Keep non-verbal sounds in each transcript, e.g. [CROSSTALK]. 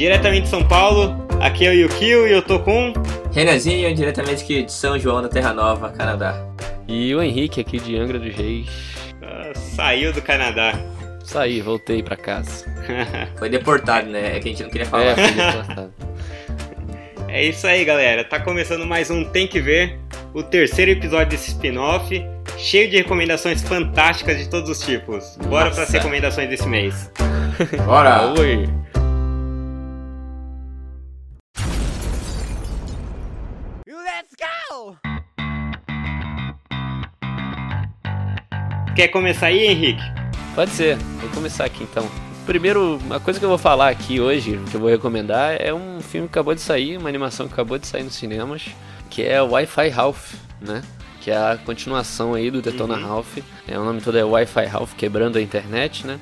diretamente de São Paulo. Aqui é o Yukio e eu tô com. Renanzinho, diretamente aqui de São João da Terra Nova, Canadá. E o Henrique aqui de Angra dos Reis. Ah, saiu do Canadá. Saí, voltei pra casa. [LAUGHS] Foi deportado, né? É que a gente não queria falar. É, fui deportado. É isso aí, galera. Tá começando mais um Tem que Ver, o terceiro episódio desse spin-off, cheio de recomendações fantásticas de todos os tipos. Bora Nossa. pras recomendações desse mês. Bora! Oi. Quer começar aí, Henrique? Pode ser, vou começar aqui então. Primeiro, a coisa que eu vou falar aqui hoje, que eu vou recomendar, é um filme que acabou de sair, uma animação que acabou de sair nos cinemas, que é Wi-Fi Ralph, né? Que é a continuação aí do Detona Uhum. Ralph. É, o nome todo é Wi-Fi Ralph, quebrando a internet, né?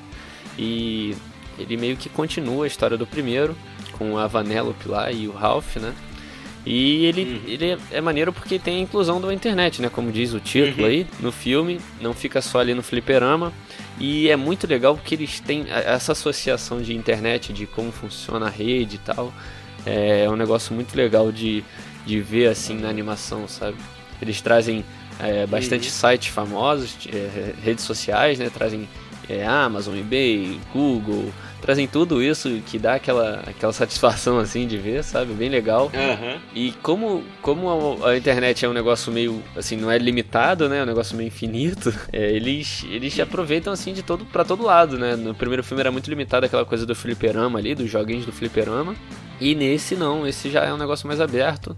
E ele meio que continua a história do primeiro, com a Vanellope lá e o Ralph, né? E ele, Uhum. ele é, é maneiro porque tem a inclusão da internet, né? Como diz o título Uhum. aí no filme, não fica só ali no fliperama. E é muito legal porque eles têm essa associação de internet, de como funciona a rede e tal. É um negócio muito legal de, de ver assim na animação, sabe? Eles trazem é, bastante Uhum. sites famosos, é, redes sociais, né? Trazem é, Amazon, eBay, Google, trazem tudo isso que dá aquela, aquela satisfação assim de ver, sabe? Bem legal. Aham. E como, como a, a internet é um negócio meio, assim, não é limitado, né? É um negócio meio infinito, [LAUGHS] é, eles, eles aproveitam, assim, de todo para todo lado, né? No primeiro filme era muito limitado aquela coisa do fliperama ali, dos joguinhos do fliperama. E nesse não, esse já é um negócio mais aberto.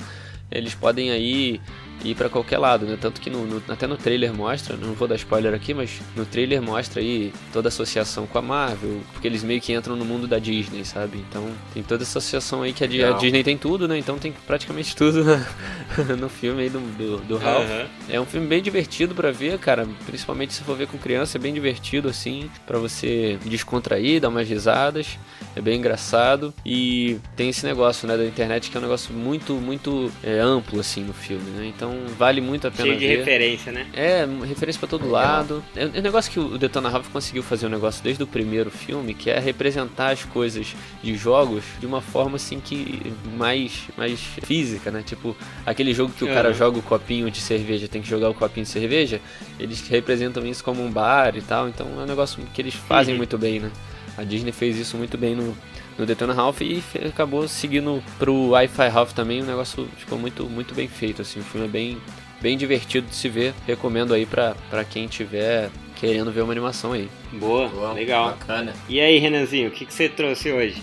Eles podem aí ir pra qualquer lado, né? Tanto que no, no- até no trailer mostra, não vou dar spoiler aqui, mas no trailer mostra aí toda a associação com a Marvel, porque eles meio que entram no mundo da Disney, sabe? Então tem toda essa associação aí que a. Disney tem tudo, né? Então tem praticamente tudo na- [LAUGHS] no filme aí do, do, do Ralph. Aham. É um filme bem divertido pra ver, cara. Principalmente se for ver com criança, é bem divertido assim, Pra você descontrair, dar umas risadas. É bem engraçado e tem esse negócio, né, da internet que é um negócio muito, muito é, amplo assim no filme, né? Então vale muito a pena Cheio de ver. referência, né? É, referência pra todo Legal. lado. É um negócio que o Detona Ralph conseguiu fazer um negócio desde o primeiro filme, que é representar as coisas de jogos de uma forma assim que mais mais física, né? Tipo, aquele jogo que o cara joga o copinho de cerveja, tem que jogar o copinho de cerveja, eles representam isso como um bar e tal, então é um negócio que eles fazem Uhum. muito bem, né? A Disney fez isso muito bem no, no Detona Ralph e acabou seguindo pro Wi-Fi Ralph também, o negócio ficou muito, muito bem feito, assim, o filme é bem, bem divertido de se ver, recomendo aí pra, pra quem tiver querendo ver uma animação aí. Boa, Boa, legal. Bacana. E aí, Renanzinho, o que, que você trouxe hoje?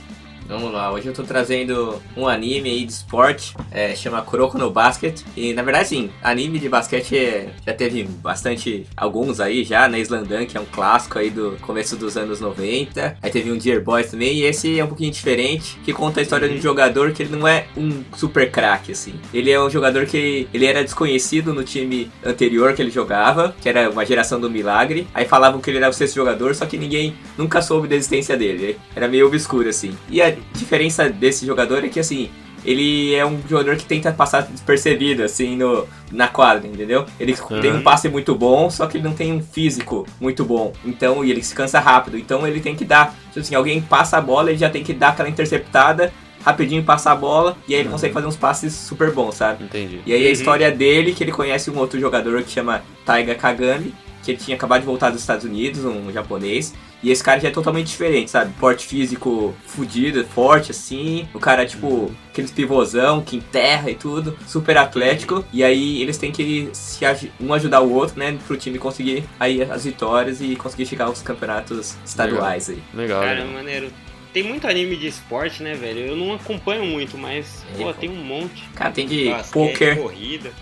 Vamos lá, hoje eu tô trazendo um anime aí de esporte, é, chama Kuroko no Basket. E na verdade, sim, anime de basquete é- já teve bastante, alguns aí já, né? Slandan, que é um clássico aí do começo dos anos 90. Aí teve um Dear Boys também, e esse é um pouquinho diferente, que conta a história de um jogador que ele não é um super craque, assim. Ele é um jogador que ele era desconhecido no time anterior que ele jogava, que era uma geração do milagre. Aí falavam que ele era o sexto jogador, só que ninguém nunca soube da existência dele. Era meio obscuro, assim. E a diferença desse jogador é que, assim, ele é um jogador que tenta passar despercebido, assim, no, na quadra, entendeu? Ele tem um passe muito bom, só que ele não tem um físico muito bom. Então, e ele se cansa rápido. Então, ele tem que dar. Tipo assim, alguém passa a bola, ele já tem que dar aquela interceptada, rapidinho passar a bola, e aí ele consegue fazer uns passes super bons, sabe? Entendi. E aí a Uhum. história dele, que ele conhece um outro jogador que chama Taiga Kagami, que ele tinha acabado de voltar dos Estados Unidos, um japonês. E esse cara já é totalmente diferente, sabe? Porte físico fudido, forte assim. O cara, tipo, aqueles pivôzão que enterra e tudo. Super atlético. E aí eles têm que se um ajudar o outro, né? Pro time conseguir aí as vitórias e conseguir chegar aos campeonatos estaduais aí. Legal. Cara, legal. maneiro. Tem muito anime de esporte, né, velho? Eu não acompanho muito, mas, É, pô, pô. tem um monte. Cara, tem de Basquete, poker, corrida.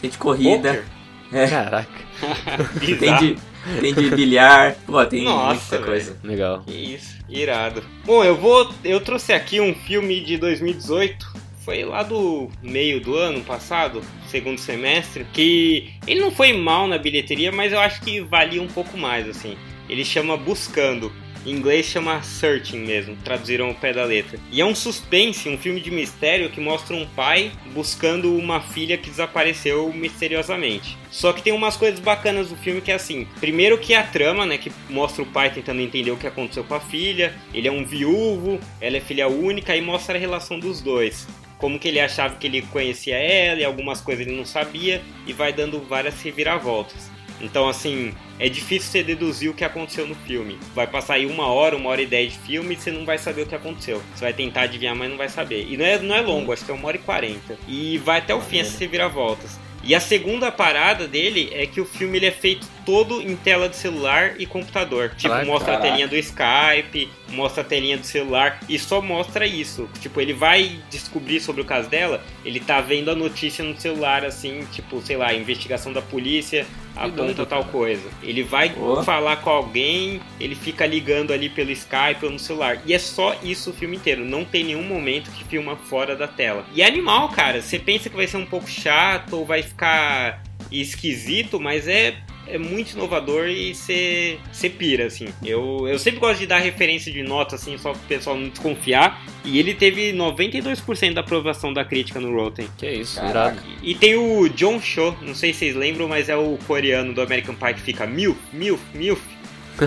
tem de corrida, Poker? Caraca, [LAUGHS] tem de, tem de bilhar. Pô, tem Nossa, muita coisa. legal. Que isso, irado. Bom, eu vou. Eu trouxe aqui um filme de 2018. Foi lá do meio do ano passado, segundo semestre, que ele não foi mal na bilheteria, mas eu acho que valia um pouco mais, assim. Ele chama Buscando. Em inglês chama Searching mesmo, traduziram o pé da letra. E é um suspense, um filme de mistério que mostra um pai buscando uma filha que desapareceu misteriosamente. Só que tem umas coisas bacanas do filme que é assim. Primeiro que a trama, né, que mostra o pai tentando entender o que aconteceu com a filha. Ele é um viúvo, ela é filha única e mostra a relação dos dois como que ele achava que ele conhecia ela e algumas coisas ele não sabia e vai dando várias reviravoltas. Então, assim, é difícil você deduzir o que aconteceu no filme. Vai passar aí uma hora, uma hora e dez de filme e você não vai saber o que aconteceu. Você vai tentar adivinhar, mas não vai saber. E não é, não é longo, acho que é uma hora e quarenta. E vai até o fim essas reviravoltas. E a segunda parada dele é que o filme ele é feito todo em tela de celular e computador. Tipo, Caraca. mostra a telinha do Skype, mostra a telinha do celular e só mostra isso. Tipo, ele vai descobrir sobre o caso dela, ele tá vendo a notícia no celular, assim, tipo, sei lá, investigação da polícia aponta doido, tal cara. coisa. Ele vai Boa. falar com alguém, ele fica ligando ali pelo Skype ou no celular. E é só isso o filme inteiro. Não tem nenhum momento que filma fora da tela. E é animal, cara. Você pensa que vai ser um pouco chato ou vai ficar esquisito, mas é. É muito inovador e você pira, assim. Eu, eu sempre gosto de dar referência de nota, assim, só pro pessoal não desconfiar. E ele teve 92% da aprovação da crítica no Rotten. Que isso, Caraca. irado. E tem o John Cho, não sei se vocês lembram, mas é o coreano do American Pie que fica milf, milf, milf.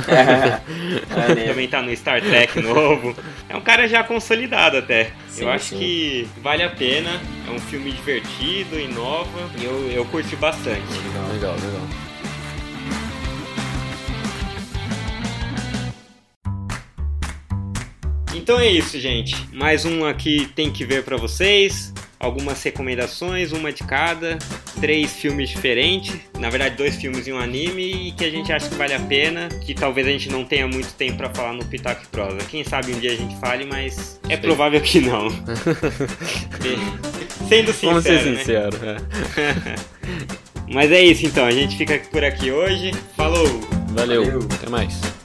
É, [LAUGHS] né? Também tá no Star Trek novo. É um cara já consolidado até. Sim, eu acho sim. que vale a pena. É um filme divertido, inova. E eu, eu curti bastante. Legal, legal. Então é isso, gente. Mais um aqui tem que ver pra vocês. Algumas recomendações, uma de cada, três filmes diferentes, na verdade dois filmes e um anime e que a gente acha que vale a pena, que talvez a gente não tenha muito tempo pra falar no Pitaco e Prosa. Quem sabe um dia a gente fale, mas é Sim. provável que não. [LAUGHS] Sendo sincero, Vamos ser né? sinceros. É. [LAUGHS] Mas é isso então, a gente fica por aqui hoje. Falou! Valeu. Valeu. Até mais.